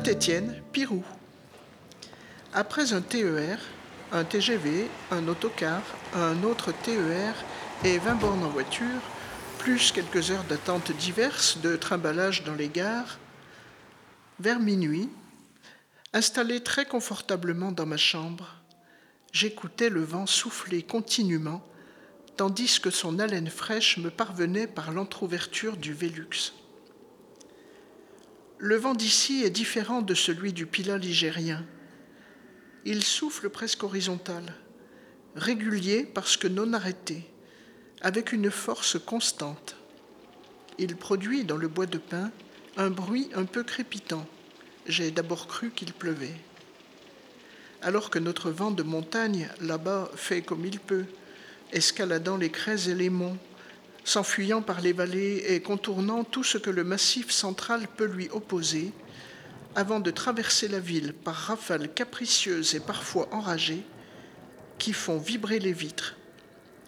Saint-Étienne, Pirou. Après un TER, un TGV, un autocar, un autre TER et 20 bornes en voiture, plus quelques heures d'attente diverses de trimballage dans les gares, vers minuit, installé très confortablement dans ma chambre, j'écoutais le vent souffler continuellement, tandis que son haleine fraîche me parvenait par l'entr'ouverture du Vélux. Le vent d'ici est différent de celui du Pila ligérien. Il souffle presque horizontal, régulier parce que non arrêté, avec une force constante. Il produit dans le bois de pin un bruit un peu crépitant. J'ai d'abord cru qu'il pleuvait. Alors que notre vent de montagne, là-bas, fait comme il peut, escaladant les craies et les monts, s'enfuyant par les vallées et contournant tout ce que le massif central peut lui opposer, avant de traverser la ville par rafales capricieuses et parfois enragées qui font vibrer les vitres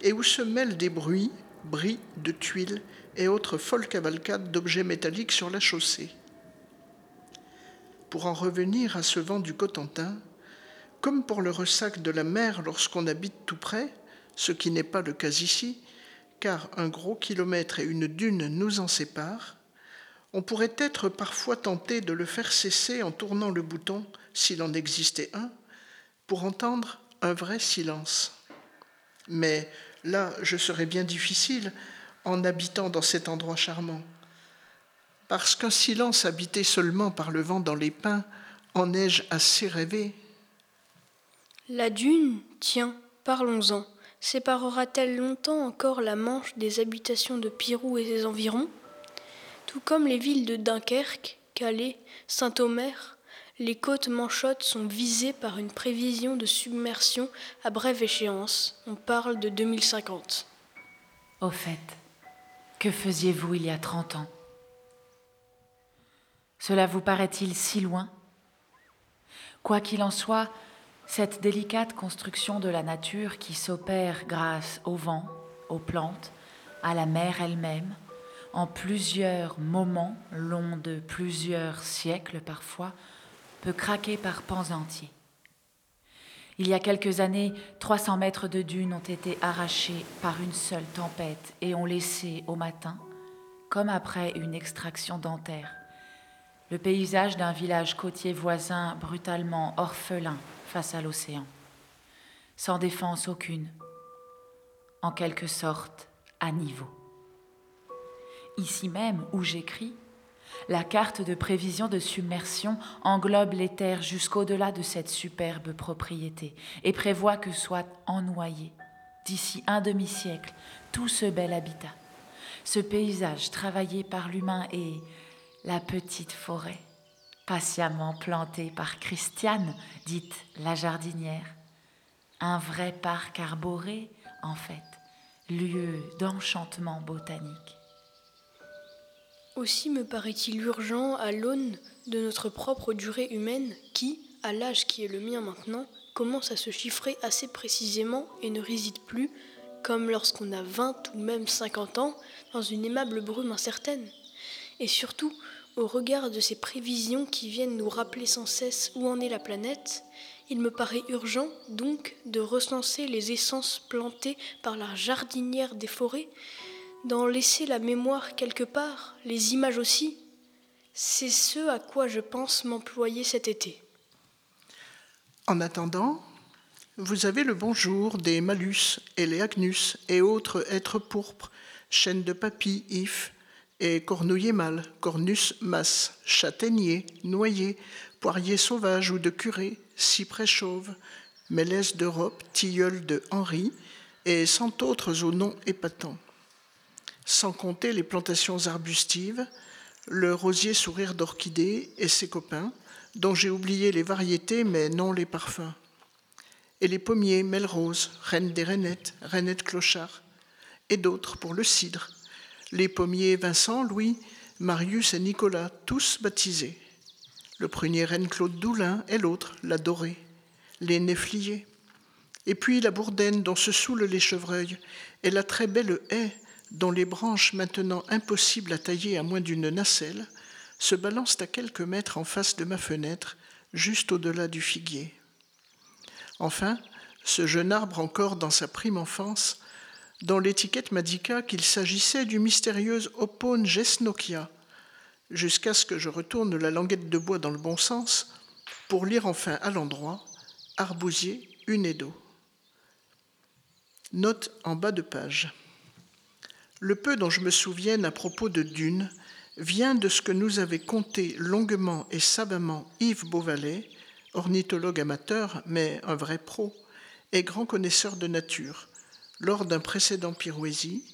et où se mêlent des bruits, bris de tuiles et autres folles cavalcades d'objets métalliques sur la chaussée. Pour en revenir à ce vent du Cotentin, comme pour le ressac de la mer lorsqu'on habite tout près, ce qui n'est pas le cas ici, car un gros kilomètre et une dune nous en séparent, on pourrait être parfois tenté de le faire cesser en tournant le bouton, s'il en existait un, pour entendre un vrai silence. Mais là, je serais bien difficile en habitant dans cet endroit charmant, parce qu'un silence habité seulement par le vent dans les pins en ai-je assez rêvé La dune, tiens, parlons-en, séparera-t-elle longtemps encore la Manche des habitations de Pirou et ses environs? Tout comme les villes de Dunkerque, Calais, Saint-Omer, les côtes manchottes sont visées par une prévision de submersion à brève échéance. On parle de 2050. Au fait, que faisiez-vous il y a 30 ans? Cela vous paraît-il si loin? Quoi qu'il en soit, cette délicate construction de la nature qui s'opère grâce au vent, aux plantes, à la mer elle-même, en plusieurs moments longs de plusieurs siècles parfois, peut craquer par pans entiers. Il y a quelques années, 300 mètres de dunes ont été arrachés par une seule tempête et ont laissé au matin, comme après une extraction dentaire, le paysage d'un village côtier voisin brutalement orphelin face à l'océan, sans défense aucune, en quelque sorte à niveau. Ici même où j'écris, la carte de prévision de submersion englobe les terres jusqu'au-delà de cette superbe propriété et prévoit que soit ennoyé, d'ici un demi-siècle, tout ce bel habitat, ce paysage travaillé par l'humain et la petite forêt, patiemment plantée par Christiane, dite la jardinière, un vrai parc arboré, en fait, lieu d'enchantement botanique. Aussi me paraît-il urgent, à l'aune de notre propre durée humaine, qui, à l'âge qui est le mien maintenant, commence à se chiffrer assez précisément et ne réside plus, comme lorsqu'on a 20 ou même 50 ans, dans une aimable brume incertaine. Et surtout, au regard de ces prévisions qui viennent nous rappeler sans cesse où en est la planète, il me paraît urgent donc de recenser les essences plantées par la jardinière des forêts d'en laisser la mémoire quelque part, les images aussi, c'est ce à quoi je pense m'employer cet été. En attendant, vous avez le bonjour des malus et les agnus et autres êtres pourpres, chênes de papy, if, et cornouiller mâle, cornus mas, châtaignier, noyer, poirier sauvage ou de curé, cyprès chauve, mélèze d'Europe, tilleul de Henri, et cent autres aux noms épatants. Sans compter les plantations arbustives, le rosier sourire d'orchidée et ses copains, dont j'ai oublié les variétés mais non les parfums, et les pommiers Melrose, Reine des Rainettes, Rainette Clochard, et d'autres pour le cidre, les pommiers Vincent, Louis, Marius et Nicolas, tous baptisés, le prunier Reine Claude Doulin et l'autre, la Dorée, les Néfliers, et puis la bourdaine dont se saoulent les chevreuils, et la très belle haie dont les branches maintenant impossibles à tailler à moins d'une nacelle se balancent à quelques mètres en face de ma fenêtre, juste au-delà du figuier. Enfin, ce jeune arbre encore dans sa prime enfance, dont l'étiquette m'indiqua qu'il s'agissait du mystérieux Opone gesnokia, jusqu'à ce que je retourne la languette de bois dans le bon sens pour lire enfin à l'endroit Arbousier unedo. Note en bas de page. Le peu dont je me souvienne à propos de Dune vient de ce que nous avait conté longuement et savamment Yves Beauvalet, ornithologue amateur, mais un vrai pro, et grand connaisseur de nature, lors d'un précédent Pirouésie,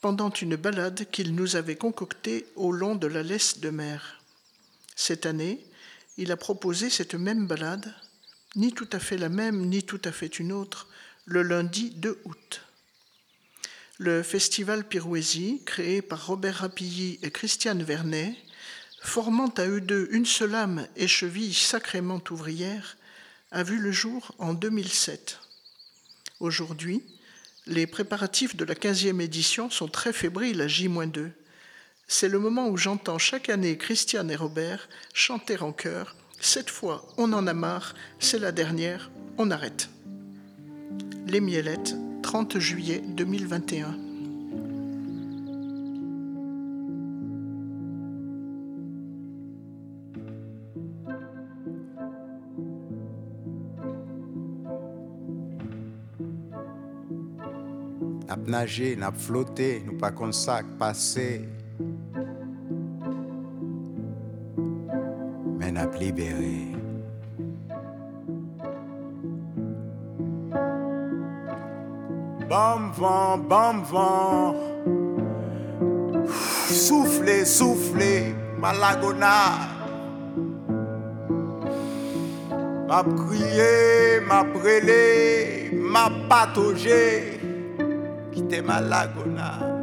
pendant une balade qu'il nous avait concoctée au long de la laisse de mer. Cette année, il a proposé cette même balade, ni tout à fait la même, ni tout à fait une autre, le lundi 2 août. Le festival Pirouésie, créé par Robert Rapilly et Christiane Vernet, formant à eux deux une seule âme et cheville sacrément ouvrière, a vu le jour en 2007. Aujourd'hui, les préparatifs de la 15e édition sont très fébriles à J-2. C'est le moment où j'entends chaque année Christiane et Robert chanter en chœur Cette fois, on en a marre, c'est la dernière, on arrête. Les Mielettes, 30 juillet 2021. Nap nager, nap flotter, nous pas comme ça passer. Mais nap libéré. Bam vent, bam vent. Soufflez, soufflez, malagona. M'a crié, m'a brûlé, m'a pataugé. Temalaguna.